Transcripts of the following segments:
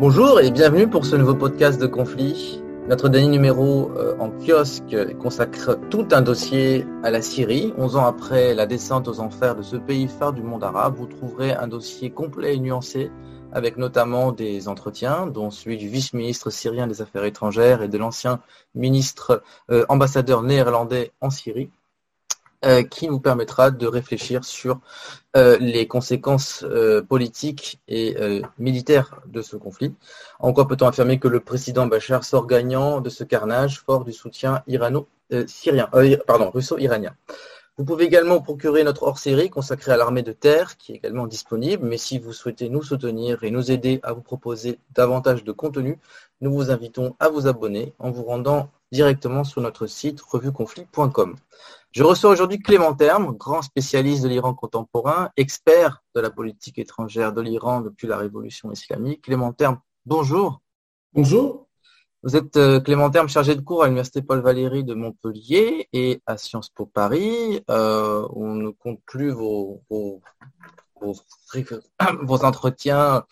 Bonjour et bienvenue pour ce nouveau podcast de conflit. Notre dernier numéro euh, en kiosque consacre tout un dossier à la Syrie. 11 ans après la descente aux enfers de ce pays phare du monde arabe, vous trouverez un dossier complet et nuancé avec notamment des entretiens, dont celui du vice-ministre syrien des Affaires étrangères et de l'ancien ministre euh, ambassadeur néerlandais en Syrie. Euh, qui nous permettra de réfléchir sur euh, les conséquences euh, politiques et militaires de ce conflit. En quoi peut-on affirmer que le président Bachar sort gagnant de ce carnage fort du soutien irano-syrien, pardon, russo-iranien? Vous pouvez également procurer notre hors-série consacrée à l'armée de terre, qui est également disponible. Mais si vous souhaitez nous soutenir et nous aider à vous proposer davantage de contenu, nous vous invitons à vous abonner en vous rendant directement sur notre site revueconflit.com. Je reçois aujourd'hui Clément Terme, grand spécialiste de l'Iran contemporain, expert de la politique étrangère de l'Iran depuis la révolution islamique. Clément Terme, bonjour. Bonjour. Vous êtes euh, Clément Terme, chargé de cours à l'Université Paul Valéry de Montpellier et à Sciences Po Paris. Euh, on ne compte plus vos, vos, entretiens,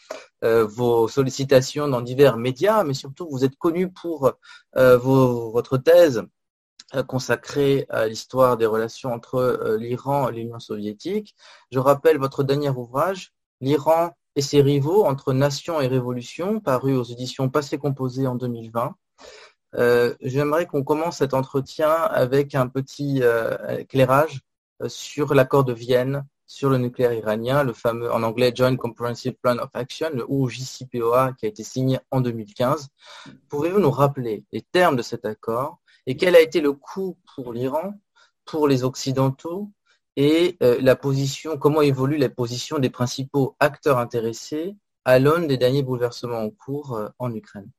euh, vos sollicitations dans divers médias, mais surtout vous êtes connu pour votre thèse euh, consacré à l'histoire des relations entre euh, l'Iran et l'Union soviétique. Je rappelle votre dernier ouvrage, L'Iran et ses rivaux entre nation et révolution, paru aux éditions Passé Composé en 2020. Euh, j'aimerais qu'on commence cet entretien avec un petit éclairage sur l'accord de Vienne sur le nucléaire iranien, le fameux en anglais Joint Comprehensive Plan of Action, le JCPOA, qui a été signé en 2015. Pouvez-vous nous rappeler les termes de cet accord? Et quel a été le coût pour l'Iran, pour les Occidentaux et euh, la position, comment évolue la position des principaux acteurs intéressés à l'aune des derniers bouleversements en cours euh, en Ukraine?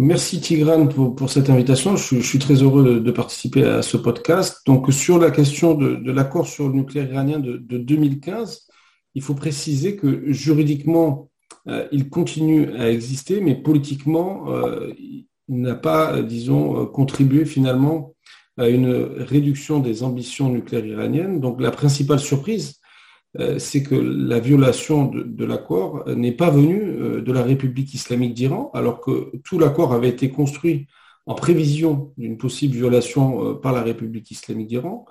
Merci Tigran pour, cette invitation. Je, suis très heureux de, participer à ce podcast. Donc sur la question de, l'accord sur le nucléaire iranien de, 2015, il faut préciser que juridiquement, euh, il continue à exister, mais politiquement, n'a pas, euh, disons, euh, contribué finalement à une réduction des ambitions nucléaires iraniennes. Donc la principale surprise, euh, c'est que la violation de, l'accord n'est pas venue de la République islamique d'Iran, alors que tout l'accord avait été construit en prévision d'une possible violation par la République islamique d'Iran,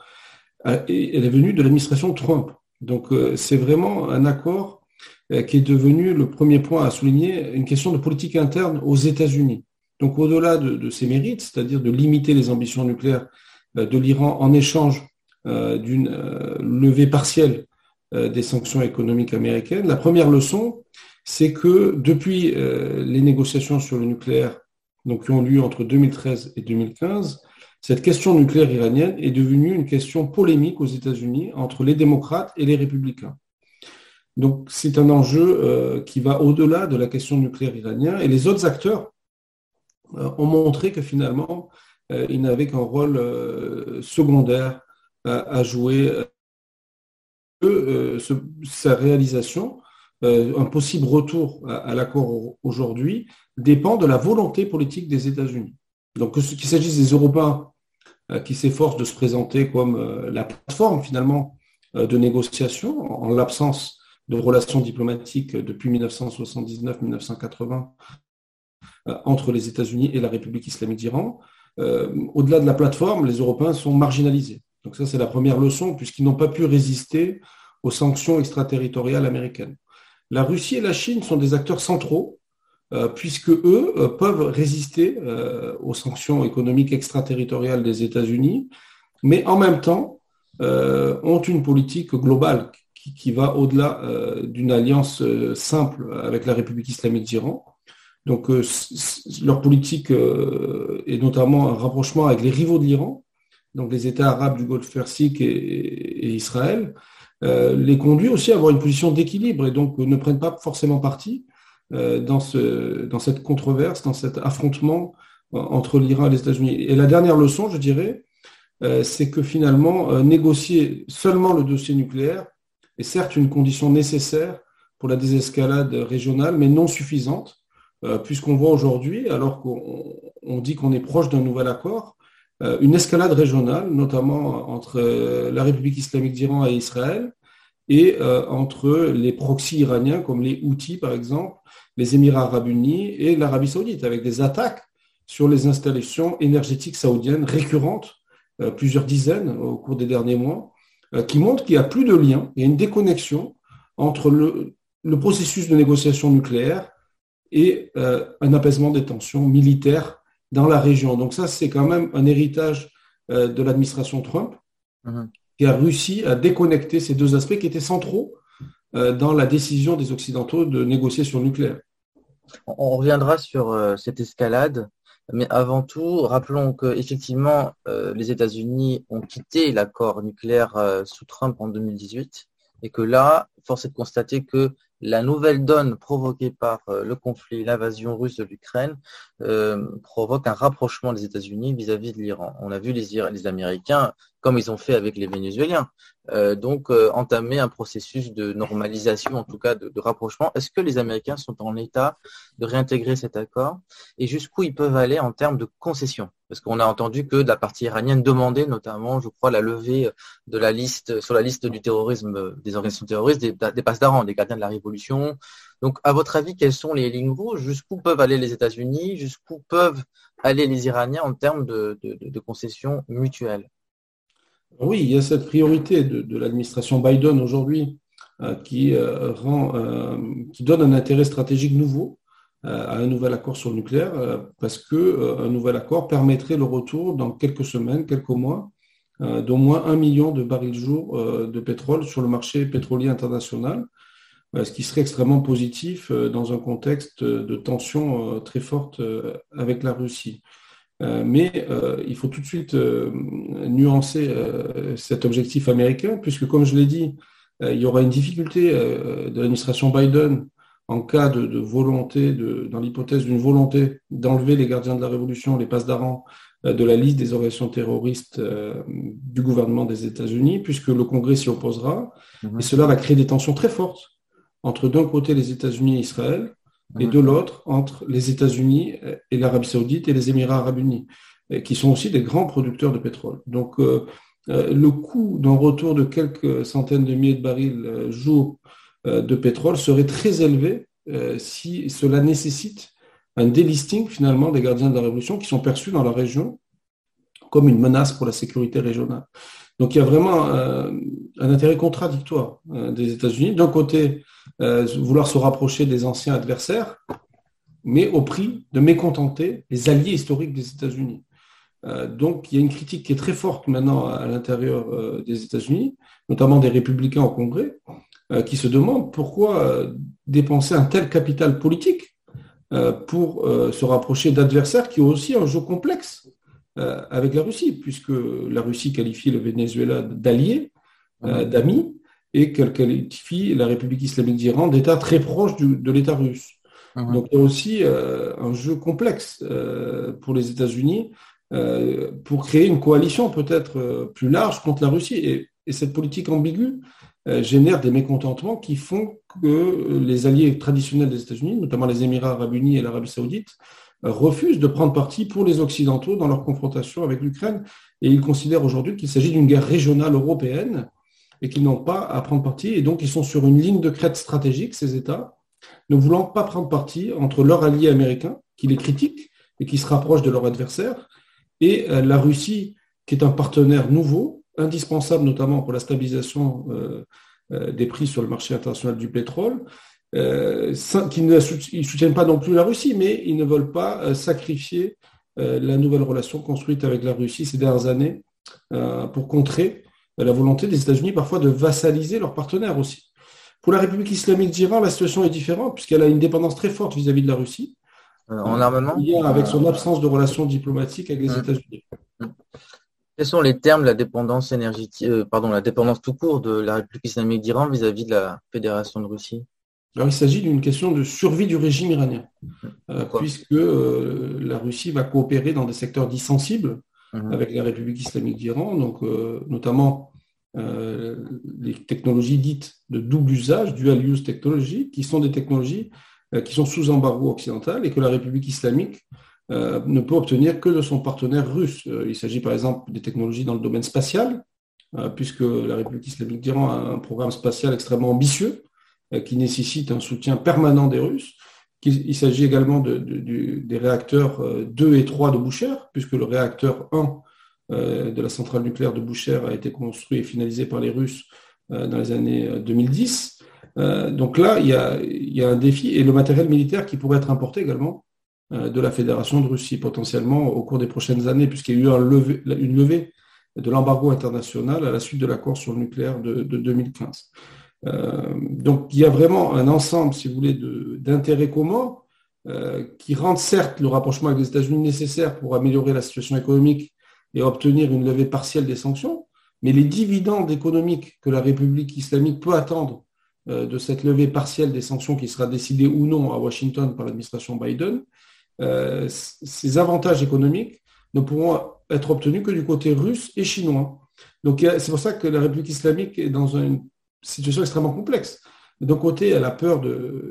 elle est venue de l'administration Trump. Donc c'est vraiment un accord qui est devenu le premier point à souligner une question de politique interne aux États-Unis. Donc au-delà de, ses mérites, c'est-à-dire de limiter les ambitions nucléaires euh, de l'Iran en échange euh, d'une euh, levée partielle des sanctions économiques américaines, la première leçon, c'est que depuis les négociations sur le nucléaire donc, qui ont lieu entre 2013 et 2015, cette question nucléaire iranienne est devenue une question polémique aux États-Unis entre les démocrates et les républicains. Donc c'est un enjeu qui va au-delà de la question nucléaire iranienne et les autres acteurs euh, ont montré que finalement, euh, il n'avait qu'un rôle euh, secondaire à, jouer. sa réalisation, un possible retour à, l'accord aujourd'hui, dépend de la volonté politique des États-Unis. Donc qu'il s'agisse des Européens qui s'efforcent de se présenter comme la plateforme finalement de négociation en l'absence de relations diplomatiques depuis 1979-1980 euh, entre les États-Unis et la République islamique d'Iran. Euh, au-delà de la plateforme, les Européens sont marginalisés. Donc ça, c'est la première leçon, puisqu'ils n'ont pas pu résister aux sanctions extraterritoriales américaines. La Russie et la Chine sont des acteurs centraux, euh, puisque eux peuvent résister aux sanctions économiques extraterritoriales des États-Unis, mais en même temps ont une politique globale qui va au-delà d'une alliance simple avec la République islamique d'Iran. Donc euh, leur politique euh, est notamment un rapprochement avec les rivaux de l'Iran, donc les États arabes du Golfe Persique et, Israël, les conduit aussi à avoir une position d'équilibre et donc ne prennent pas forcément parti dans, dans cette controverse, dans cet affrontement entre l'Iran et les États-Unis. Et la dernière leçon, je dirais, c'est que finalement, négocier seulement le dossier nucléaire est certes une condition nécessaire pour la désescalade régionale, mais non suffisante, euh, puisqu'on voit aujourd'hui, alors qu'on dit qu'on est proche d'un nouvel accord, euh, une escalade régionale, notamment entre euh, la République islamique d'Iran et Israël, et entre les proxys iraniens comme les Houthis, par exemple, les Émirats arabes unis et l'Arabie saoudite, avec des attaques sur les installations énergétiques saoudiennes récurrentes, plusieurs dizaines au cours des derniers mois, qui montrent qu'il n'y a plus de lien, il y a une déconnexion entre le, le processus de négociation nucléaire et euh, un apaisement des tensions militaires dans la région. Donc ça, c'est quand même un héritage euh, de l'administration Trump mhm. qui a réussi à déconnecter ces deux aspects qui étaient centraux euh, dans la décision des Occidentaux de négocier sur le nucléaire. On reviendra sur cette escalade, mais avant tout, rappelons que effectivement, les États-Unis ont quitté l'accord nucléaire sous Trump en 2018 et que là, force est de constater que la nouvelle donne provoquée par euh, le conflit, l'invasion russe de l'Ukraine, euh, provoque un rapprochement des États-Unis vis-à-vis de l'Iran. On a vu les, les Américains, comme ils ont fait avec les Vénézuéliens, euh, donc entamer un processus de normalisation, en tout cas de, de rapprochement. Est-ce que les Américains sont en état de réintégrer cet accord? Et jusqu'où ils peuvent aller en termes de concessions? Parce qu'on a entendu que la partie iranienne demandait notamment, je crois, la levée de la liste sur la liste du terrorisme des organisations terroristes des, des passes des gardiens de la révolution. Donc, à votre avis, quelles sont les lignes rouges? Jusqu'où peuvent aller les États-Unis? Jusqu'où peuvent aller les Iraniens en termes de, concessions mutuelles? Oui, il y a cette priorité de, l'administration Biden aujourd'hui euh, qui, euh, euh, qui donne un intérêt stratégique nouveau à un nouvel accord sur le nucléaire, parce que un nouvel accord permettrait le retour dans quelques semaines, quelques mois, d'au moins un million de barils jour de pétrole sur le marché pétrolier international, ce qui serait extrêmement positif dans un contexte de tension très forte avec la Russie. Mais il faut tout de suite nuancer cet objectif américain, puisque comme je l'ai dit, il y aura une difficulté de l'administration Biden en cas de, volonté, de, dans l'hypothèse d'une volonté d'enlever les gardiens de la révolution, les passes d'Aran, euh, de la liste des organisations terroristes euh, du gouvernement des États-Unis, puisque le Congrès s'y opposera. Mhm. Et cela va créer des tensions très fortes entre d'un côté les États-Unis et Israël, et de l'autre entre les États-Unis et l'Arabie saoudite et les Émirats arabes unis, qui sont aussi des grands producteurs de pétrole. Donc, euh, le coût d'un retour de quelques centaines de milliers de barils jour euh, de pétrole serait très élevé euh, si cela nécessite un délisting finalement des gardiens de la révolution qui sont perçus dans la région comme une menace pour la sécurité régionale. Donc il y a vraiment euh, un intérêt contradictoire des États-Unis. D'un côté, vouloir se rapprocher des anciens adversaires, mais au prix de mécontenter les alliés historiques des États-Unis. donc il y a une critique qui est très forte maintenant à l'intérieur des États-Unis, notamment des républicains au Congrès, euh, qui se demandent pourquoi euh, dépenser un tel capital politique euh, pour se rapprocher d'adversaires qui ont aussi un jeu complexe avec la Russie, puisque la Russie qualifie le Venezuela d'allié, d'amis, et qu'elle qualifie la République islamique d'Iran d'État très proche de l'État russe. Donc il y a aussi un jeu complexe pour les États-Unis pour créer une coalition peut-être plus large contre la Russie. Et, et cette politique ambiguë euh, génère des mécontentements qui font que les alliés traditionnels des États-Unis, notamment les Émirats arabes unis et l'Arabie saoudite, refusent de prendre parti pour les Occidentaux dans leur confrontation avec l'Ukraine. Et ils considèrent aujourd'hui qu'il s'agit d'une guerre régionale européenne et qu'ils n'ont pas à prendre parti. Et donc, ils sont sur une ligne de crête stratégique, ces États, ne voulant pas prendre parti entre leur allié américain, qui les critique et qui se rapproche de leur adversaire, et euh, la Russie, qui est un partenaire nouveau, indispensable notamment pour la stabilisation euh, euh, des prix sur le marché international du pétrole, euh, qui ne soutiennent pas non plus la Russie, mais ils ne veulent pas sacrifier la nouvelle relation construite avec la Russie ces dernières années pour contrer la volonté des États-Unis parfois de vassaliser leurs partenaires aussi. Pour la République islamique d'Iran, la situation est différente puisqu'elle a une dépendance très forte vis-à-vis de la Russie. En armement Avec son absence de relations diplomatiques avec les États-Unis. Quels sont les termes de la dépendance énergétique, euh, pardon, la dépendance tout court de la République islamique d'Iran vis-à-vis de la Fédération de Russie? Alors, il s'agit d'une question de survie du régime iranien, euh, puisque euh, la Russie va coopérer dans des secteurs dits sensibles mhm. avec la République islamique d'Iran, donc notamment les technologies dites de double usage, dual use technologies, qui sont des technologies qui sont sous embargo occidental et que la République islamique euh, ne peut obtenir que de son partenaire russe. Euh, il s'agit par exemple des technologies dans le domaine spatial, euh, puisque la République islamique d'Iran a un programme spatial extrêmement ambitieux qui nécessite un soutien permanent des Russes. Il s'agit également des réacteurs 2 et 3 de Boucher, puisque le réacteur 1 de la centrale nucléaire de Boucher a été construit et finalisé par les Russes dans les années 2010. Donc là, il y, a, un défi et le matériel militaire qui pourrait être importé également euh, de la Fédération de Russie potentiellement au cours des prochaines années, puisqu'il y a eu une levée de l'embargo international à la suite de l'accord sur le nucléaire de, 2015. Euh, donc il y a vraiment un ensemble, si vous voulez, d'intérêts communs euh, qui rendent certes le rapprochement avec les États-Unis nécessaire pour améliorer la situation économique et obtenir une levée partielle des sanctions, mais les dividendes économiques que la République islamique peut attendre de cette levée partielle des sanctions qui sera décidée ou non à Washington par l'administration Biden, euh, ces avantages économiques ne pourront être obtenus que du côté russe et chinois. Donc c'est pour ça que la République islamique est dans une situation extrêmement complexe. D'un côté, a peur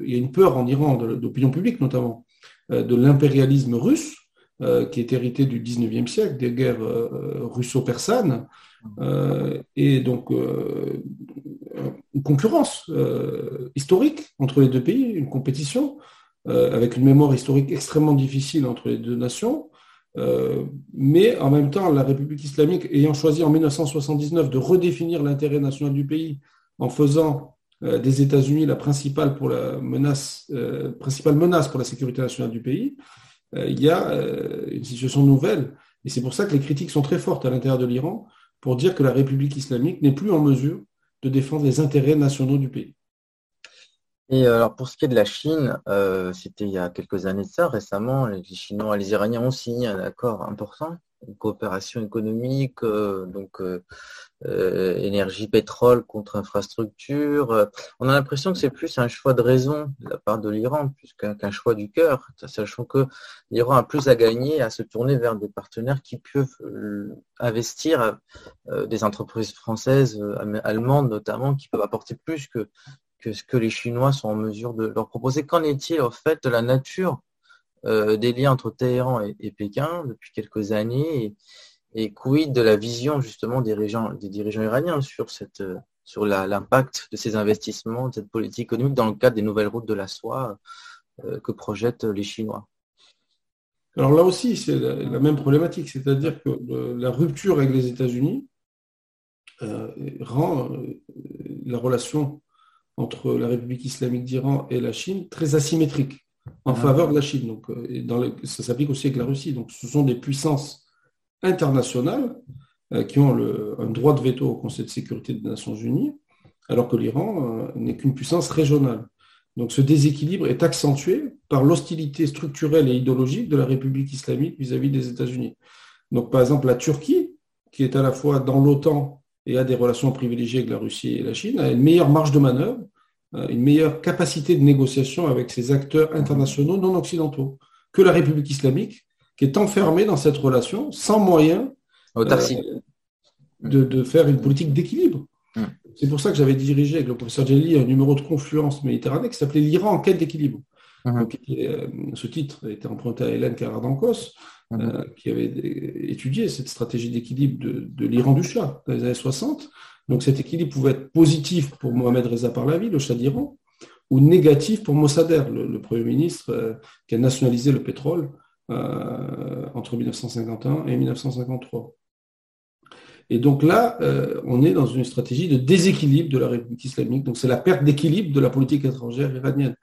il y a une peur en Iran, d'opinion publique notamment, euh, de l'impérialisme russe, euh, qui est hérité du 19e siècle, des guerres russo-persanes, et donc une concurrence historique entre les deux pays, une compétition. Euh, avec une mémoire historique extrêmement difficile entre les deux nations. Euh, mais en même temps, la République islamique ayant choisi en 1979 de redéfinir l'intérêt national du pays en faisant euh, des États-Unis la menace, principale menace pour la sécurité nationale du pays, il y a une situation nouvelle. Et c'est pour ça que les critiques sont très fortes à l'intérieur de l'Iran pour dire que la République islamique n'est plus en mesure de défendre les intérêts nationaux du pays. Et euh, alors pour ce qui est de la Chine, euh, c'était il y a quelques années de ça, récemment, les Chinois et les Iraniens ont signé un accord important, une coopération économique, euh, énergie, pétrole contre infrastructure. on a l'impression que c'est plus un choix de raison de la part de l'Iran, plus qu'un choix du cœur, sachant que l'Iran a plus à gagner à se tourner vers des partenaires qui peuvent investir, des entreprises françaises, allemandes notamment, qui peuvent apporter plus que que ce que les Chinois sont en mesure de leur proposer. Qu'en est-il au fait de la nature euh, des liens entre Téhéran et, Pékin depuis quelques années quid de la vision justement des, des dirigeants iraniens sur, cette, sur l'impact de ces investissements, de cette politique économique dans le cadre des nouvelles routes de la soie euh, que projettent les Chinois? Alors là aussi, c'est la, même problématique, c'est-à-dire que la rupture avec les États-Unis euh, rend la relation entre la République islamique d'Iran et la Chine très asymétrique en ah. faveur de la Chine. Donc, euh, dans ça s'applique aussi avec la Russie. Donc, ce sont des puissances internationales euh, qui ont un droit de veto au Conseil de sécurité des Nations Unies, alors que l'Iran euh, n'est qu'une puissance régionale. Donc, ce déséquilibre est accentué par l'hostilité structurelle et idéologique de la République islamique vis-à-vis -vis des États-Unis. Donc, par exemple, la Turquie, qui est à la fois dans l'OTAN et a des relations privilégiées avec la Russie et la Chine, a une meilleure marge de manœuvre, euh, une meilleure capacité de négociation avec ces acteurs internationaux non occidentaux que la République islamique, qui est enfermée dans cette relation sans moyen euh, de, de, faire une politique d'équilibre. Hmm. C'est pour ça que j'avais dirigé avec le professeur Jelly un numéro de confluence méditerranée qui s'appelait l'Iran en quête d'équilibre. Euh, ce titre a été emprunté à Hélène Carrardancos, Mhm. Euh, qui avait étudié cette stratégie d'équilibre de, l'Iran du Shah dans les années 60. Donc cet équilibre pouvait être positif pour Mohamed Reza Pahlavi, le Shah d'Iran, ou négatif pour Mossadegh, le, Premier ministre euh, qui a nationalisé le pétrole euh, entre 1951 et 1953. Et donc là, on est dans une stratégie de déséquilibre de la République islamique. Donc c'est la perte d'équilibre de la politique étrangère iranienne.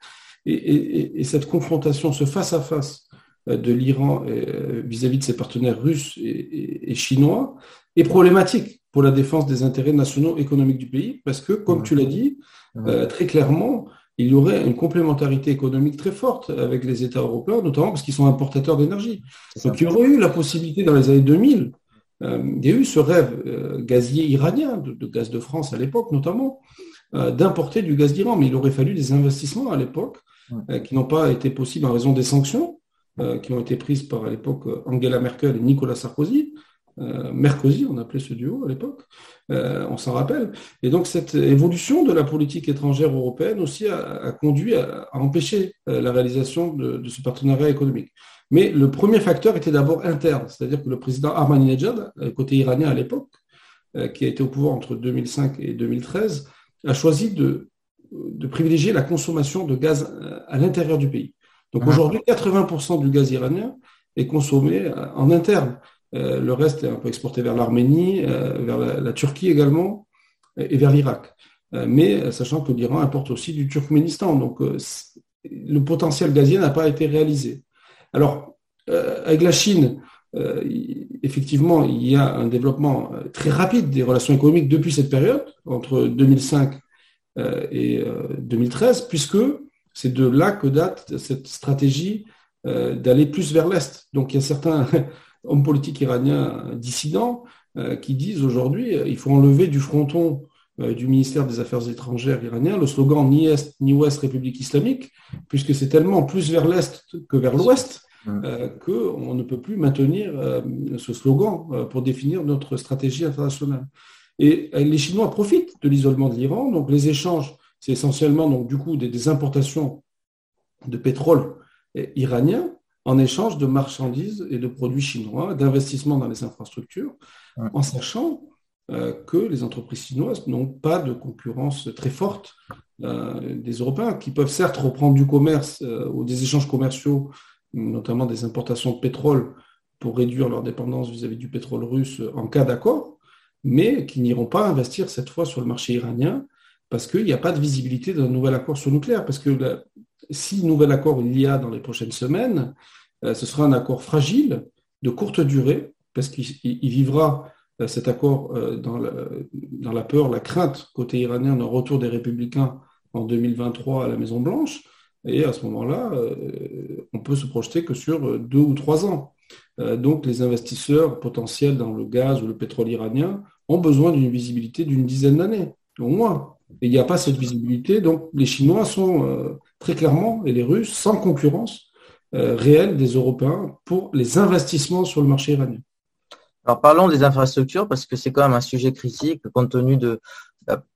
Et, et, cette confrontation, ce face-à-face euh, de l'Iran euh, vis-à-vis de ses partenaires russes et, chinois est problématique pour la défense des intérêts nationaux économiques du pays, parce que, comme tu l'as dit, euh, très clairement, il y aurait une complémentarité économique très forte avec les États européens, notamment parce qu'ils sont importateurs d'énergie. Donc il y aurait eu la possibilité dans les années 2000 il y a eu ce rêve gazier iranien, de, gaz de France à l'époque notamment, d'importer du gaz d'Iran, mais il aurait fallu des investissements à l'époque qui n'ont pas été possibles en raison des sanctions qui ont été prises par à l'époque Angela Merkel et Nicolas Sarkozy. Euh, Mercosi, on appelait ce duo à l'époque, euh, on s'en rappelle. Et donc cette évolution de la politique étrangère européenne aussi a, conduit à, empêcher euh, la réalisation de, ce partenariat économique. Mais le premier facteur était d'abord interne, c'est-à-dire que le président Ahmadinejad, côté iranien à l'époque, qui a été au pouvoir entre 2005 et 2013, a choisi de, de privilégier la consommation de gaz à l'intérieur du pays. Donc ah. aujourd'hui, 80% du gaz iranien est consommé en interne. Euh, le reste est un peu exporté vers l'Arménie, euh, vers la, Turquie également, et vers l'Irak. Euh, mais sachant que l'Iran importe aussi du Turkménistan. Donc le potentiel gazier n'a pas été réalisé. Alors, avec la Chine, effectivement, il y a un développement très rapide des relations économiques depuis cette période, entre 2005 et 2013, puisque c'est de là que date cette stratégie d'aller plus vers l'Est. Donc il y a certains hommes politiques iraniens dissidents euh, qui disent aujourd'hui euh, il faut enlever du fronton euh, du ministère des Affaires étrangères iranien le slogan ni Est ni Ouest République islamique, puisque c'est tellement plus vers l'Est que vers l'Ouest qu'on ne peut plus maintenir ce slogan pour définir notre stratégie internationale. Et les Chinois profitent de l'isolement de l'Iran, donc les échanges, c'est essentiellement donc, du coup des importations de pétrole iranien en échange de marchandises et de produits chinois, d'investissements dans les infrastructures, en sachant euh, que les entreprises chinoises n'ont pas de concurrence très forte euh, des Européens, qui peuvent certes reprendre du commerce euh, ou des échanges commerciaux, notamment des importations de pétrole, pour réduire leur dépendance vis-à-vis du pétrole russe en cas d'accord, mais qui n'iront pas investir cette fois sur le marché iranien parce qu'il n'y a pas de visibilité d'un nouvel accord sur le nucléaire, parce que si nouvel accord il y a dans les prochaines semaines, euh, ce sera un accord fragile, de courte durée, parce qu'il vivra euh, cet accord euh, dans la, peur, la crainte côté iranien d'un retour des républicains en 2023 à la Maison-Blanche. Et à ce moment-là, on peut se projeter que sur deux ou trois ans. Donc les investisseurs potentiels dans le gaz ou le pétrole iranien ont besoin d'une visibilité d'une dizaine d'années, au moins. Et il n'y a pas cette visibilité. Donc les Chinois sont très clairement, et les Russes, sans concurrence euh, réelle des Européens pour les investissements sur le marché iranien. Alors parlons des infrastructures parce que c'est quand même un sujet critique compte tenu de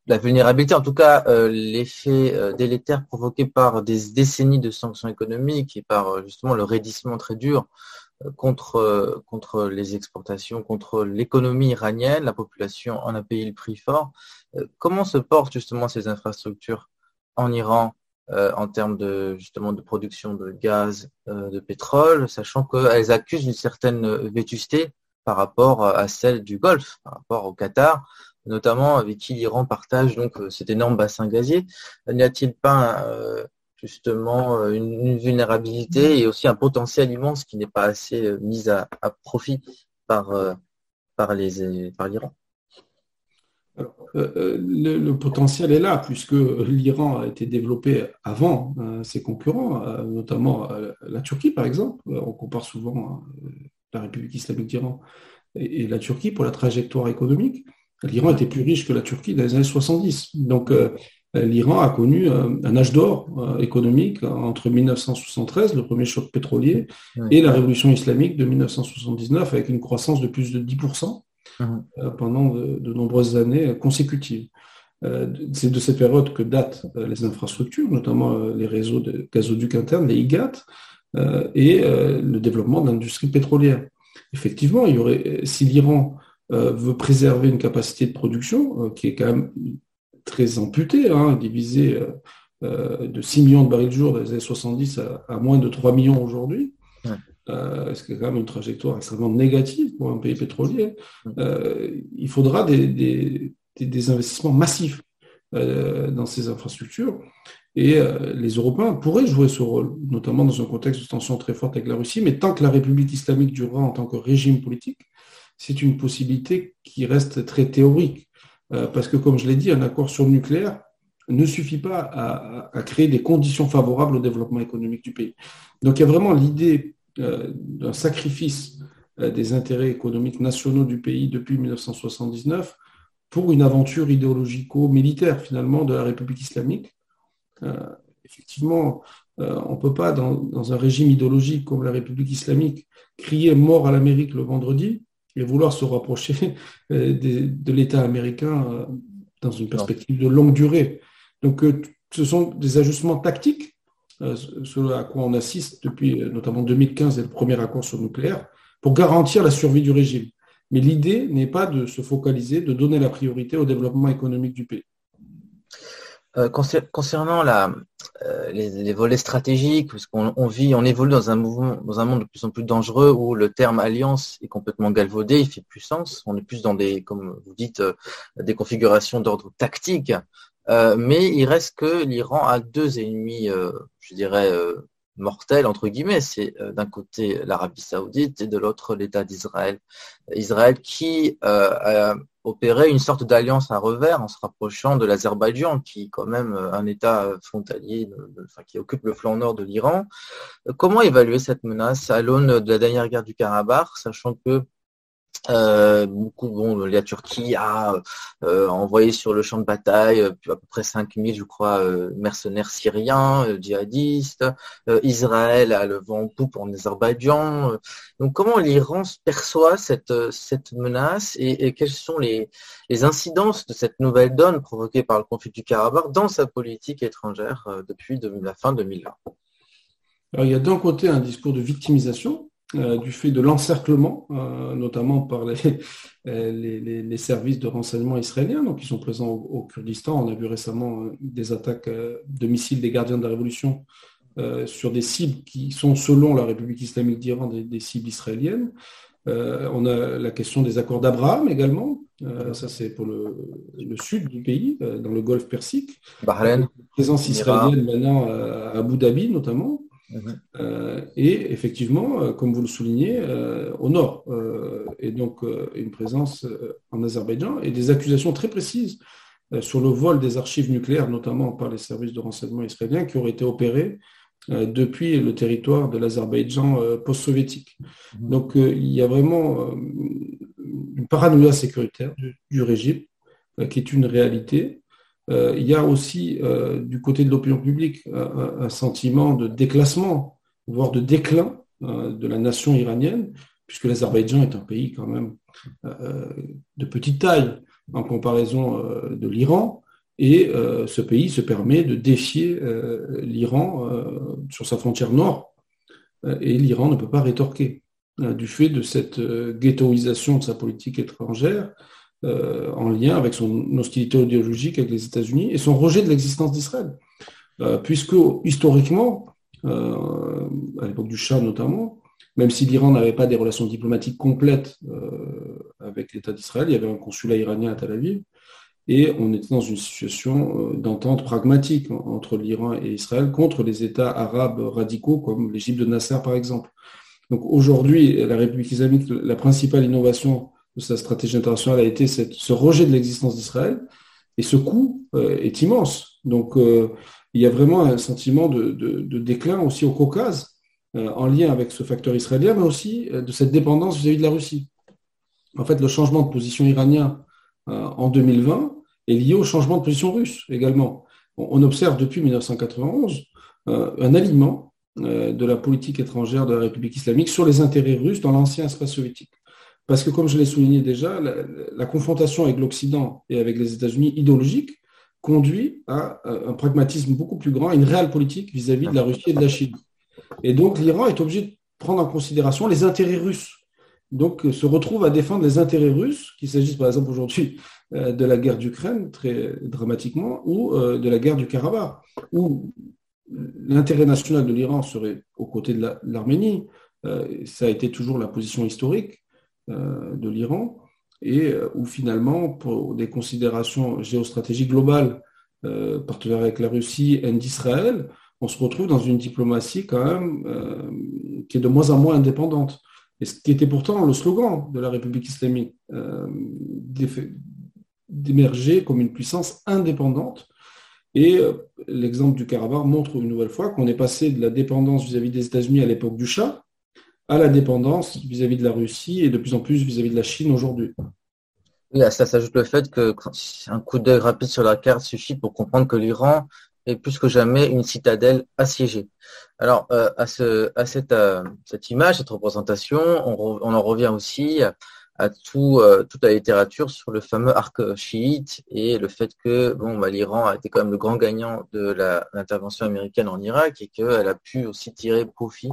la, vulnérabilité, en tout cas euh, l'effet euh, délétère provoqué par des décennies de sanctions économiques et par justement le raidissement très dur contre, contre les exportations, contre l'économie iranienne, la population en a payé le prix fort. comment se portent justement ces infrastructures en Iran euh, en termes de justement de production de gaz, euh, de pétrole, sachant qu'elles accusent une certaine vétusté par rapport à celle du Golfe, par rapport au Qatar, notamment avec qui l'Iran partage donc euh, cet énorme bassin gazier. N'y a-t-il pas justement une, vulnérabilité et aussi un potentiel immense qui n'est pas assez mis à, profit par, par l'Iran? Euh, euh, le, potentiel est là, puisque l'Iran a été développé avant euh, ses concurrents, notamment la Turquie, par exemple. On compare souvent la République islamique d'Iran et, la Turquie pour la trajectoire économique. L'Iran était plus riche que la Turquie dans les années 70. Donc, l'Iran a connu un âge d'or économique entre 1973, le premier choc pétrolier, et la révolution islamique de 1979, avec une croissance de plus de 10%. Euh, pendant de, nombreuses années consécutives. Euh, c'est de cette période que datent euh, les infrastructures, notamment les réseaux de gazoducs internes, les IGAT, et le développement de l'industrie pétrolière. Effectivement, si l'Iran veut préserver une capacité de production qui est quand même très amputée, hein, divisée de 6 millions de barils de jour dans les années 70 à, à moins de 3 millions aujourd'hui, euh, ce qui est quand même une trajectoire extrêmement négative pour un pays pétrolier, euh, il faudra des, investissements massifs euh, dans ces infrastructures. Et les Européens pourraient jouer ce rôle, notamment dans un contexte de tension très forte avec la Russie, mais tant que la République islamique durera en tant que régime politique, c'est une possibilité qui reste très théorique. parce que, comme je l'ai dit, un accord sur le nucléaire ne suffit pas à, créer des conditions favorables au développement économique du pays. Donc il y a vraiment l'idée euh, d'un sacrifice des intérêts économiques nationaux du pays depuis 1979 pour une aventure idéologico-militaire finalement de la République islamique. effectivement, on ne peut pas, dans, un régime idéologique comme la République islamique, crier mort à l'Amérique le vendredi et vouloir se rapprocher de l'État américain dans une perspective de longue durée. Donc, ce sont des ajustements tactiques, euh, ce à quoi on assiste depuis euh, notamment 2015 et le premier accord sur le nucléaire, pour garantir la survie du régime. Mais l'idée n'est pas de se focaliser, de donner la priorité au développement économique du pays. Euh, concernant la, les, volets stratégiques, parce qu'on vit, on évolue dans un mouvement, dans un monde de plus en plus dangereux où le terme alliance est complètement galvaudé, il fait plus sens. On est plus dans des, comme vous dites, des configurations d'ordre tactique euh, mais il reste que l'Iran a deux ennemis, euh, je dirais, euh, mortels, entre guillemets. C'est d'un côté l'Arabie saoudite et de l'autre l'État d'Israël. Israël qui a opéré une sorte d'alliance à revers en se rapprochant de l'Azerbaïdjan, qui est quand même un État frontalier, enfin, qui occupe le flanc nord de l'Iran. Comment évaluer cette menace à l'aune de la dernière guerre du Karabakh, sachant que euh, beaucoup, bon, la Turquie a euh, envoyé sur le champ de bataille euh, à peu près 5000, je crois, mercenaires syriens, djihadistes. Israël a le vent en poupe en Azerbaïdjan. Donc, comment l'Iran perçoit cette, cette menace et, quelles sont les, les, incidences de cette nouvelle donne provoquée par le conflit du Karabakh dans sa politique étrangère depuis la fin 2020 Alors, il y a d'un côté un discours de victimisation euh, du fait de l'encerclement, euh, notamment par les, euh, les, les, services de renseignement israéliens, donc qui sont présents au, Kurdistan. On a vu récemment des attaques de missiles des gardiens de la révolution sur des cibles qui sont, selon la République islamique d'Iran, des, cibles israéliennes. on a la question des accords d'Abraham également. ça, c'est pour le, le, sud du pays, dans le golfe Persique. Bahreïn. Présence israélienne maintenant à Abu Dhabi, notamment. Mhm. Euh, et effectivement, euh, comme vous le soulignez, euh, au nord, et donc une présence en Azerbaïdjan et des accusations très précises sur le vol des archives nucléaires, notamment par les services de renseignement israéliens, qui auraient été opérés depuis le territoire de l'Azerbaïdjan post-soviétique. Mhm. Donc il y a vraiment une paranoïa sécuritaire du régime, qui est une réalité, euh, il y a aussi euh, du côté de l'opinion publique un, sentiment de déclassement, voire de déclin euh, de la nation iranienne, puisque l'Azerbaïdjan est un pays quand même de petite taille en comparaison de l'Iran, et ce pays se permet de défier l'Iran sur sa frontière nord, et l'Iran ne peut pas rétorquer du fait de cette ghettoisation de sa politique étrangère euh, en lien avec son hostilité idéologique avec les États-Unis et son rejet de l'existence d'Israël. Euh, puisque historiquement, euh, à l'époque du Shah notamment, même si l'Iran n'avait pas des relations diplomatiques complètes avec l'État d'Israël, il y avait un consulat iranien à Tel Aviv, et on était dans une situation d'entente pragmatique entre l'Iran et Israël contre les États arabes radicaux comme l'Égypte de Nasser par exemple. Donc aujourd'hui, la République islamique, la principale innovation sa stratégie internationale a été ce rejet de l'existence d'Israël. Et ce coût euh, est immense. Donc, euh, il y a vraiment un sentiment de, déclin aussi au Caucase, euh, en lien avec ce facteur israélien, mais aussi de cette dépendance vis-à-vis de la Russie. En fait, le changement de position iranien en 2020 est lié au changement de position russe également. On, observe depuis 1991 un alignement de la politique étrangère de la République islamique sur les intérêts russes dans l'ancien espace soviétique. Parce que, comme je l'ai souligné déjà, la, confrontation avec l'Occident et avec les États-Unis idéologiques conduit à un pragmatisme beaucoup plus grand, une réelle politique vis-à-vis de la Russie et de la Chine. Et donc, l'Iran est obligé de prendre en considération les intérêts russes. Donc, se retrouve à défendre les intérêts russes, qu'il s'agisse par exemple aujourd'hui euh, de la guerre d'Ukraine, très dramatiquement, ou euh, de la guerre du Karabakh, où l'intérêt national de l'Iran serait aux côtés de l'Arménie. Euh, ça a été toujours la position historique. Euh, de l'Iran, et euh, où finalement, pour des considérations géostratégiques globales, euh, partenaires avec la Russie et d'Israël, on se retrouve dans une diplomatie quand même qui est de moins en moins indépendante. Et ce qui était pourtant le slogan de la République islamique, d'émerger comme une puissance indépendante. Et l'exemple du Karabakh montre une nouvelle fois qu'on est passé de la dépendance vis-à-vis -vis des États-Unis à l'époque du Shah à la dépendance vis-à-vis de la Russie et de plus en plus vis-à-vis de la Chine aujourd'hui. Oui, à ça s'ajoute le fait que un coup d'œil rapide sur la carte suffit pour comprendre que l'Iran est plus que jamais une citadelle assiégée. Alors, euh, à, ce, à cette, euh, cette image, cette représentation, on, on en revient aussi à tout, euh, toute la littérature sur le fameux arc chiite et le fait que bon, bah, l'Iran a été quand même le grand gagnant de l'intervention américaine en Irak et qu'elle a pu aussi tirer profit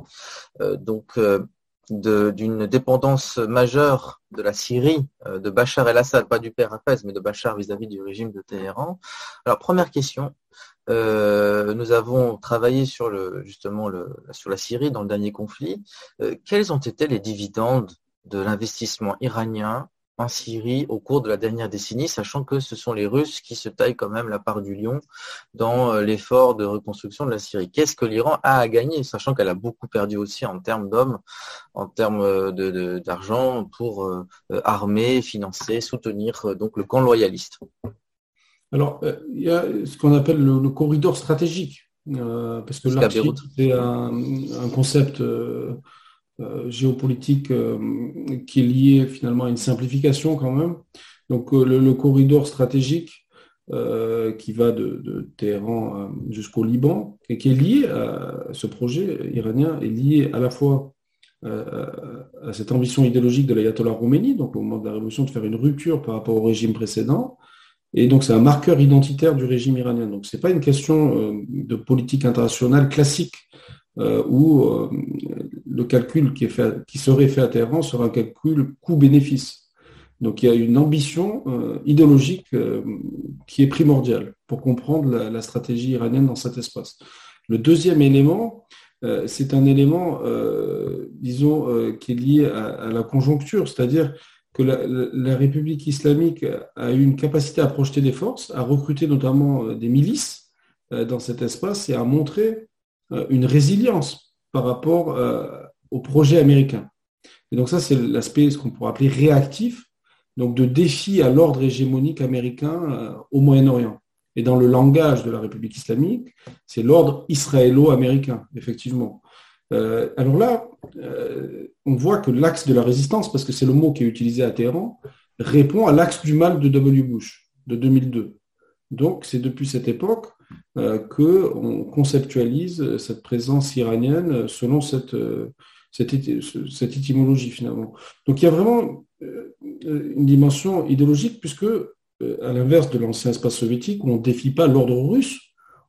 euh, donc euh, d'une dépendance majeure de la Syrie, de Bachar el-Assad, pas du père Hafez, mais de Bachar vis-à-vis du régime de Téhéran. Alors première question, nous avons travaillé sur le justement le, sur la Syrie dans le dernier conflit. quels ont été les dividendes de l'investissement iranien en Syrie au cours de la dernière décennie, sachant que ce sont les Russes qui se taillent quand même la part du lion dans euh, l'effort de reconstruction de la Syrie. Qu'est-ce que l'Iran a à gagner, sachant qu'elle a beaucoup perdu aussi en termes d'hommes, en termes euh, d'argent pour euh, armer, financer, soutenir donc le camp loyaliste? Alors, il y a ce qu'on appelle le, corridor stratégique, parce que là, c'est un, un, concept géopolitique euh, qui est lié finalement à une simplification quand même. Donc euh, le, corridor stratégique qui va de, Téhéran jusqu'au Liban et qui est lié à ce projet iranien est lié à la fois à cette ambition idéologique de l'ayatollah Khomeini, donc au moment de la révolution, de faire une rupture par rapport au régime précédent. Et donc, c'est un marqueur identitaire du régime iranien. Donc, ce n'est pas une question de politique internationale classique euh, où euh, le calcul qui, serait fait à Téhéran sera un calcul coût-bénéfice. Donc il y a une ambition euh, idéologique qui est primordiale pour comprendre la, stratégie iranienne dans cet espace. Le deuxième élément, c'est un élément, disons, qui est lié à, la conjoncture, c'est-à-dire que la, la, République islamique a eu une capacité à projeter des forces, à recruter notamment des milices dans cet espace et à montrer euh, une résilience par rapport euh, au projet américain. Et donc ça, c'est l'aspect, ce qu'on pourrait appeler réactif, donc de défi à l'ordre hégémonique américain euh, au Moyen-Orient. Et dans le langage de la République islamique, c'est l'ordre israélo-américain, effectivement. alors là, on voit que l'axe de la résistance, parce que c'est le mot qui est utilisé à Téhéran, répond à l'axe du mal de W. Bush de 2002. Donc c'est depuis cette époque euh, qu'on conceptualise cette présence iranienne selon cette, euh, cette, étymologie finalement. Donc il y a vraiment euh, une dimension idéologique puisque, à l'inverse de l'ancien espace soviétique où on ne défie pas l'ordre russe,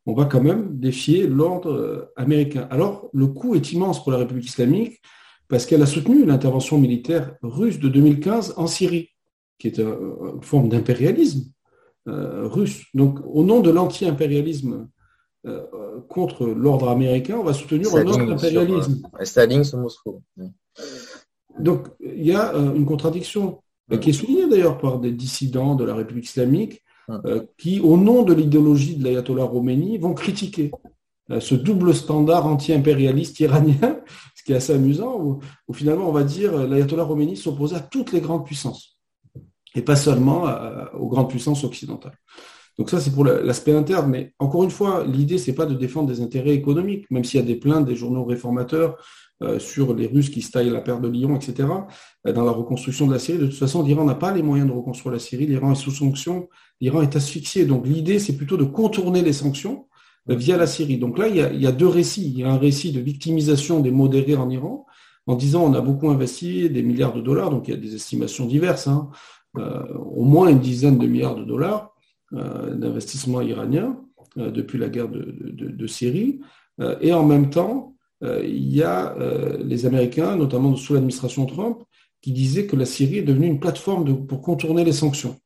on va quand même défier l'ordre américain. Alors le coût est immense pour la République islamique parce qu'elle a soutenu l'intervention militaire russe de 2015 en Syrie, qui est une forme d'impérialisme russe. Donc, au nom de l'anti-impérialisme euh, contre l'ordre américain, on va soutenir un autre impérialisme. Staline sur Moscou. Donc, il y a euh, une contradiction qui est soulignée d'ailleurs par des dissidents de la République islamique qui, au nom de l'idéologie de l'ayatollah Khomeini, vont critiquer ce double standard anti-impérialiste iranien, ce qui est assez amusant, où, où finalement on va dire l'ayatollah Khomeini s'opposait à toutes les grandes puissances et pas seulement aux grandes puissances occidentales. Donc ça, c'est pour l'aspect interne. Mais encore une fois, l'idée, c'est pas de défendre des intérêts économiques, même s'il y a des plaintes des journaux réformateurs euh, sur les Russes qui se taillent la paire de Lyon, etc. Euh, dans la reconstruction de la Syrie, de toute façon, l'Iran n'a pas les moyens de reconstruire la Syrie. L'Iran est sous sanction. L'Iran est asphyxié. Donc l'idée, c'est plutôt de contourner les sanctions euh, via la Syrie. Donc là, il y, a, il y a deux récits. Il y a un récit de victimisation des modérés en Iran, en disant on a beaucoup investi, des milliards de dollars, donc il y a des estimations diverses. Hein. Euh, au moins une dizaine de milliards de dollars euh, d'investissement iranien euh, depuis la guerre de, Syrie. et en même temps, il y a les Américains, notamment sous l'administration Trump, qui disaient que la Syrie est devenue une plateforme pour contourner les sanctions.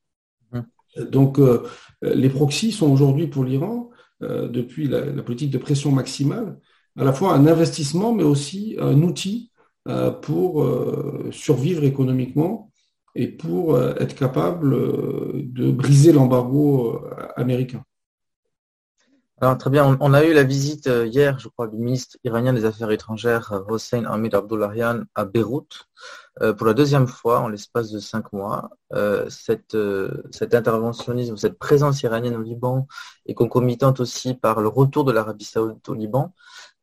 Hum. Donc, les proxys sont aujourd'hui pour l'Iran, depuis la, la, politique de pression maximale, à la fois un investissement, mais aussi un outil pour survivre économiquement et pour euh, être capable euh, de briser l'embargo euh, américain. Alors très bien, on a eu la visite hier, je crois, du ministre iranien des Affaires étrangères, Hossein Hamid Abdullahian, à Beyrouth, pour la deuxième fois en l'espace de cinq mois. Cette, cet interventionnisme, cette présence iranienne au Liban est concomitante aussi par le retour de l'Arabie saoudite au Liban.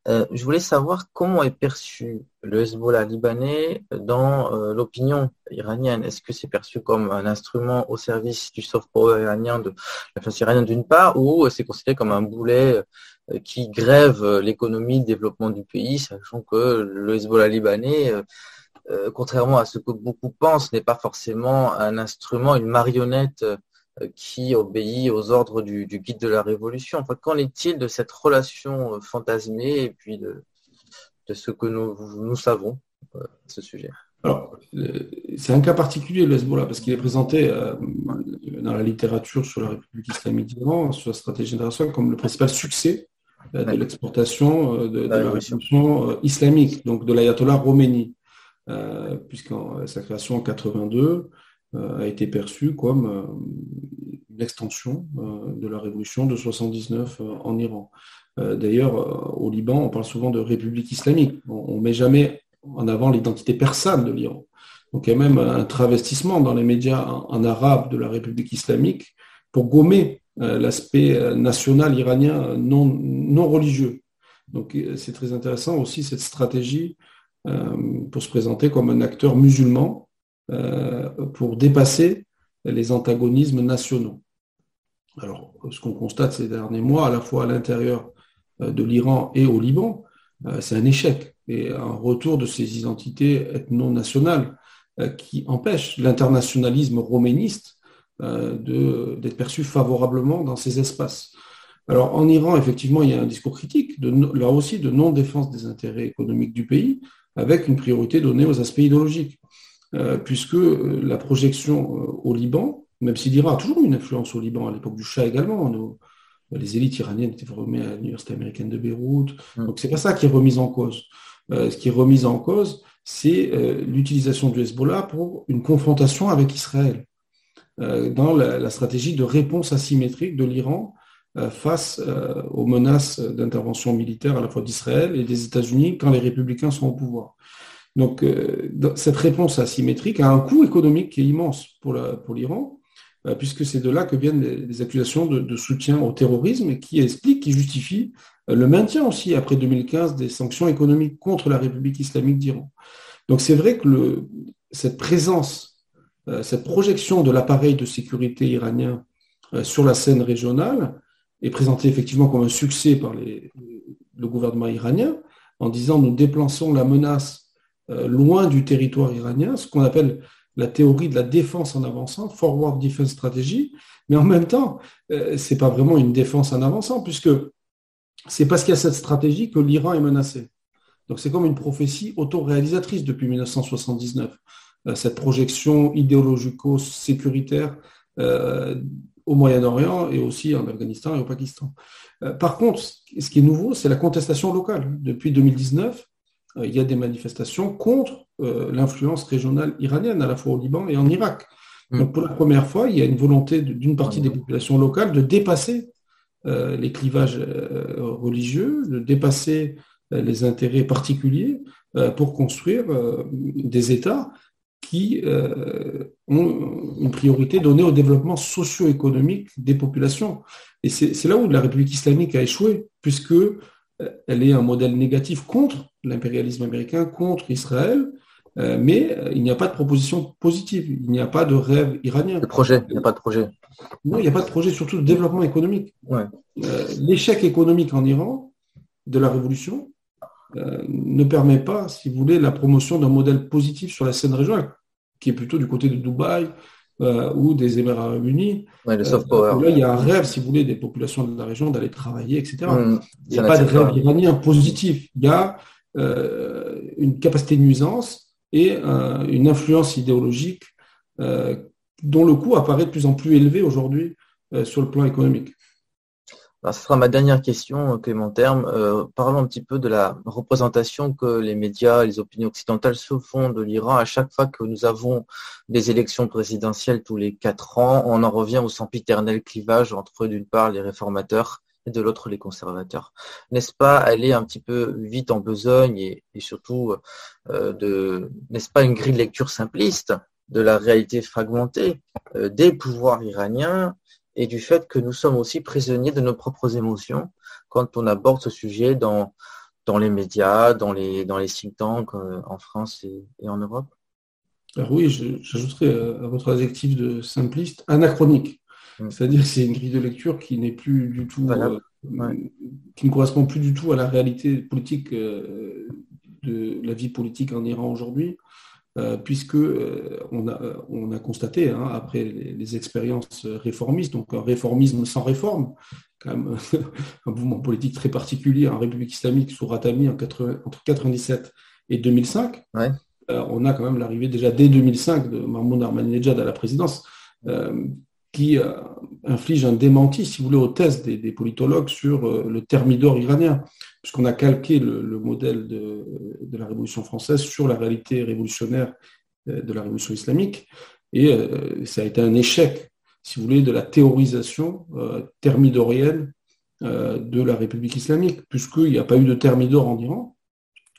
Euh, je voulais savoir comment est perçu le Hezbollah libanais dans euh, l'opinion iranienne. Est-ce que c'est perçu comme un instrument au service du soft power iranien, de la place iranienne d'une part, ou c'est considéré comme un boulet euh, qui grève l'économie, le développement du pays, sachant que le Hezbollah libanais, contrairement à ce que beaucoup pensent, n'est pas forcément un instrument, une marionnette qui obéit aux ordres du, guide de la Révolution. Enfin, qu'en est-il de cette relation euh, fantasmée et puis de, ce que nous, savons euh, à ce sujet? Alors, c'est un cas particulier, le Hezbollah, parce qu'il est présenté dans la littérature sur la République islamique d'Iran, sur la stratégie internationale, comme le principal succès de l'exportation de, la, révolution. islamique, donc de l'ayatollah Khomeini, puisqu'en sa création en 82, euh, a été perçue comme euh, une extension euh, de la révolution de 79 en Iran. D'ailleurs, au Liban, on parle souvent de république islamique. On ne met jamais en avant l'identité persane de l'Iran. Donc il y a même un travestissement dans les médias en, arabe de la République islamique pour gommer l'aspect national iranien non, non religieux. Donc c'est très intéressant aussi cette stratégie pour se présenter comme un acteur musulman euh, pour dépasser les antagonismes nationaux. Alors, ce qu'on constate ces derniers mois, à la fois à l'intérieur euh, de l'Iran et au Liban, euh, c'est un échec et un retour de ces identités ethno-nationales qui empêchent l'internationalisme roméniste d'être perçu favorablement dans ces espaces. Alors en Iran, effectivement, il y a un discours critique, là aussi, de non-défense des intérêts économiques du pays, avec une priorité donnée aux aspects idéologiques. Euh, puisque euh, la projection euh, au Liban, même si l'Iran a toujours eu une influence au Liban, à l'époque du Shah également, les élites iraniennes étaient formées à l'université américaine de Beyrouth, mm. donc c'est pas ça qui est remis en cause. ce qui est remis en cause, c'est l'utilisation du Hezbollah pour une confrontation avec Israël, dans la, stratégie de réponse asymétrique de l'Iran face aux menaces d'intervention militaire à la fois d'Israël et des États-Unis quand les républicains sont au pouvoir. Donc, euh, cette réponse asymétrique a un coût économique qui est immense pour l'Iran, euh, puisque c'est de là que viennent les, accusations de, soutien au terrorisme qui expliquent, qui justifient euh, le maintien aussi, après 2015, des sanctions économiques contre la République islamique d'Iran. Donc, c'est vrai que cette présence, cette projection de l'appareil de sécurité iranien sur la scène régionale est présentée effectivement comme un succès par le gouvernement iranien, en disant nous déplaçons la menace loin du territoire iranien, ce qu'on appelle la théorie de la défense en avançant, forward defense strategy, mais en même temps, euh, c'est pas vraiment une défense en avançant, puisque c'est parce qu'il y a cette stratégie que l'Iran est menacé. Donc c'est comme une prophétie autoréalisatrice depuis 1979, euh, cette projection idéologico-sécuritaire au Moyen-Orient et aussi en Afghanistan et au Pakistan. par contre, ce qui est nouveau, c'est la contestation locale. Depuis 2019, euh, il y a des manifestations contre euh, l'influence régionale iranienne, à la fois au Liban et en Irak. Mm. Donc pour la première fois, il y a une volonté d'une partie des populations locales de dépasser euh, les clivages religieux, de dépasser les intérêts particuliers pour construire des États qui ont une priorité donnée au développement socio-économique des populations. Et c'est là où la République islamique a échoué, puisque elle est un modèle négatif contre l'impérialisme américain, contre Israël, euh, mais euh, il n'y a pas de proposition positive, il n'y a pas de rêve iranien. De projet, il n'y a pas de projet. Non, il n'y a pas de projet, surtout de développement économique. Euh, l'échec économique en Iran de la révolution ne permet pas, si vous voulez, la promotion d'un modèle positif sur la scène régionale, qui est plutôt du côté de Dubaï, ou des Émirats arabes unis. le soft power. là, il y a un rêve, si vous voulez, des populations de la région d'aller travailler, etc. Mmh. il n'y a pas de rêve iranien positif. Il y a une capacité de nuisance et euh, une influence idéologique dont le coût apparaît de plus en plus élevé aujourd'hui sur le plan économique ce sera ma dernière question, euh, Clément Terme. Euh, parlons un petit peu de la représentation que les médias, les opinions occidentales se font de l'Iran à chaque fois que nous avons des élections présidentielles tous les quatre ans. On en revient au sempiternel clivage entre d'une part les réformateurs et de l'autre les conservateurs. N'est-ce pas aller un petit peu vite en besogne et, surtout euh, de n'est-ce pas une grille de lecture simpliste de la réalité fragmentée des pouvoirs iraniens et du fait que nous sommes aussi prisonniers de nos propres émotions quand on aborde ce sujet dans, les médias, dans les, dans think tanks en France et, en Europe? Alors oui, j'ajouterais à votre adjectif de simpliste, anachronique. Mm. C'est-à-dire que c'est une grille de lecture qui n'est plus du tout, qui ne correspond plus du tout à la réalité politique de la vie politique en Iran aujourd'hui. Euh, puisque euh, on, a, on a constaté, hein, après les, expériences réformistes, donc un réformisme sans réforme, quand même un mouvement politique très particulier en République islamique sous Ratami en entre 97 et 2005, euh, on a quand même l'arrivée déjà dès 2005 de Mahmoud Ahmadinejad à la présidence, qui inflige un démenti, si vous voulez, aux thèses des, politologues sur le thermidor iranien puisqu'on a calqué le, modèle de, la Révolution française sur la réalité révolutionnaire euh, de la Révolution islamique. Et euh, ça a été un échec, si vous voulez, de la théorisation euh, thermidorienne de la République islamique, puisqu'il n'y a pas eu de thermidor en Iran.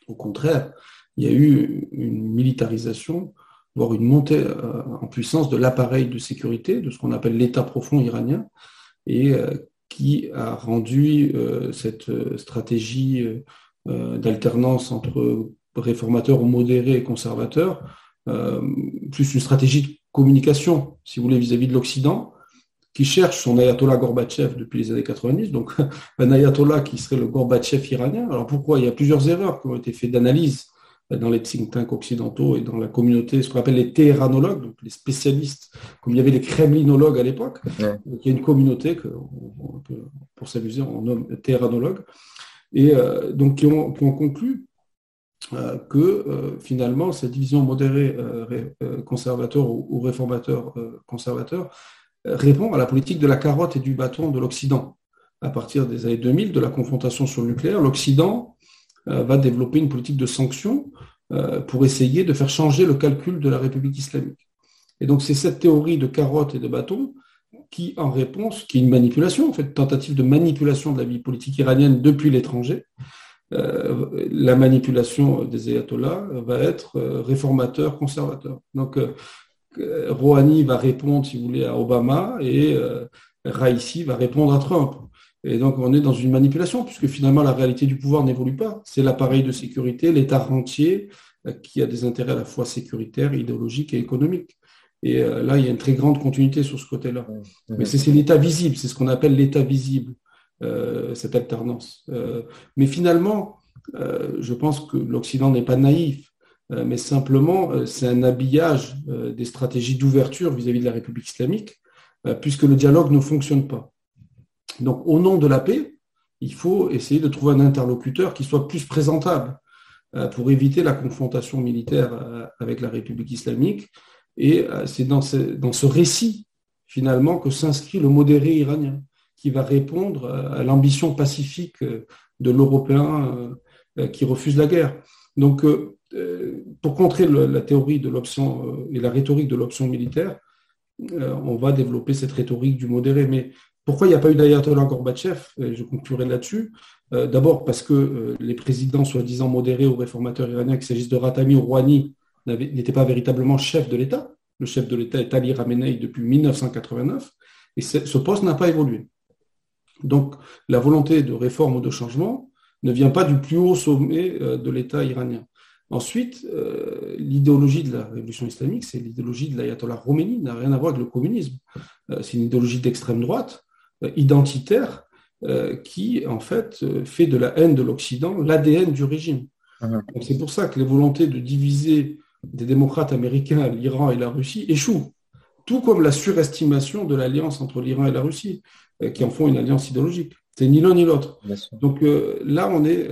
Au contraire, il y a eu une militarisation, voire une montée en puissance de l'appareil de sécurité, de ce qu'on appelle l'État profond iranien, et qui a rendu euh, cette euh, stratégie euh, d'alternance entre réformateurs ou modérés et conservateurs plus une stratégie de communication, si vous voulez, vis-à-vis de l'Occident, qui cherche son ayatollah Gorbatchev depuis les années 90, donc un ayatollah qui serait le Gorbatchev iranien. Alors pourquoi? Il y a plusieurs erreurs qui ont été faites d'analyse dans les think tanks occidentaux et dans la communauté, ce qu'on appelle les téhéranologues, donc les spécialistes, comme il y avait les kremlinologues à l'époque. il y a une communauté que, pour s'amuser, on nomme téhéranologues, et euh, donc qui ont, conclu euh, que euh, finalement cette division modérée conservateur ou, ou réformateur conservateur répond à la politique de la carotte et du bâton de l'Occident. À partir des années 2000, de la confrontation sur le nucléaire, l'Occident va développer une politique de sanctions euh, pour essayer de faire changer le calcul de la République islamique. Et donc c'est cette théorie de carotte et de bâton qui, en réponse, qui est une manipulation, en fait, tentative de manipulation de la vie politique iranienne depuis l'étranger. Euh, la manipulation des ayatollahs va être réformateur, conservateur. Donc Rouhani va répondre, si vous voulez, à Obama et Raisi va répondre à Trump. Et donc, on est dans une manipulation, puisque finalement, la réalité du pouvoir n'évolue pas. C'est l'appareil de sécurité, l'État rentier, euh, qui a des intérêts à la fois sécuritaires, idéologiques et économiques. Et euh, là, il y a une très grande continuité sur ce côté-là. Mais c'est l'État visible, c'est ce qu'on appelle l'État visible, euh, cette alternance. mais finalement, je pense que l'Occident n'est pas naïf, mais simplement, c'est un habillage des stratégies d'ouverture vis-à-vis de la République islamique, puisque le dialogue ne fonctionne pas. Donc, au nom de la paix, il faut essayer de trouver un interlocuteur qui soit plus présentable euh, pour éviter la confrontation militaire euh, avec la République islamique. Et euh, c'est dans ce, récit, finalement, que s'inscrit le modéré iranien, qui va répondre à l'ambition pacifique de l'Européen qui refuse la guerre. Donc, pour contrer la théorie de l'option et la rhétorique de l'option militaire, on va développer cette rhétorique du modéré. Pourquoi il n'y a pas eu d'ayatollah Gorbatchev Je conclurai là-dessus. Euh, d'abord parce que euh, les présidents soi-disant modérés ou réformateurs iraniens, qu'il s'agisse de Ratami ou Rouhani, n'étaient pas véritablement chefs de l'État. Le chef de l'État est Ali Ramenei depuis 1989 et ce poste n'a pas évolué. Donc la volonté de réforme ou de changement ne vient pas du plus haut sommet euh, de l'État iranien. Ensuite, l'idéologie de la révolution islamique, c'est l'idéologie de l'ayatollah Khomeini, n'a rien à voir avec le communisme. c'est une idéologie d'extrême droite identitaire euh, qui, en fait, euh, fait de la haine de l'Occident l'ADN du régime. Ah c'est pour ça que les volontés de diviser des démocrates américains, l'Iran et la Russie échouent, tout comme la surestimation de l'alliance entre l'Iran et la Russie, qui en font une alliance idéologique. C'est ni l'un ni l'autre. Donc là, on est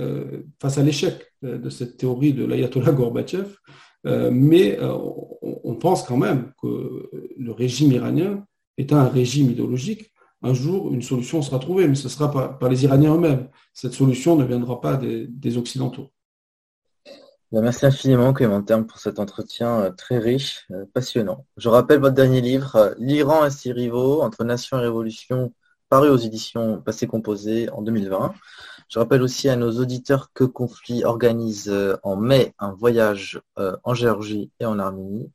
face à l'échec de cette théorie de l'ayatollah Gorbatchev, mais on pense quand même que le régime iranien est un régime idéologique un jour, une solution sera trouvée, mais ce sera par, par les Iraniens eux-mêmes. Cette solution ne viendra pas des, Occidentaux. Ben, merci infiniment, Clément Terme, pour cet entretien euh, très riche, euh, passionnant. Je rappelle votre dernier livre, euh, L'Iran et ses rivaux, entre nation et révolution, paru aux éditions Passé Composé en 2020. Je rappelle aussi à nos auditeurs que Conflit organise en mai un voyage en Géorgie et en Arménie.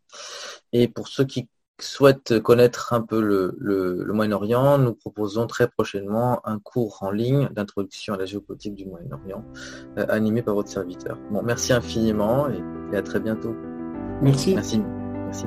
Et pour ceux qui souhaitent connaître un peu le, le Moyen-Orient, nous proposons très prochainement un cours en ligne d'introduction à la géopolitique du Moyen-Orient, animé par votre serviteur. Bon, merci infiniment et, et à très bientôt. Merci. Merci. Merci.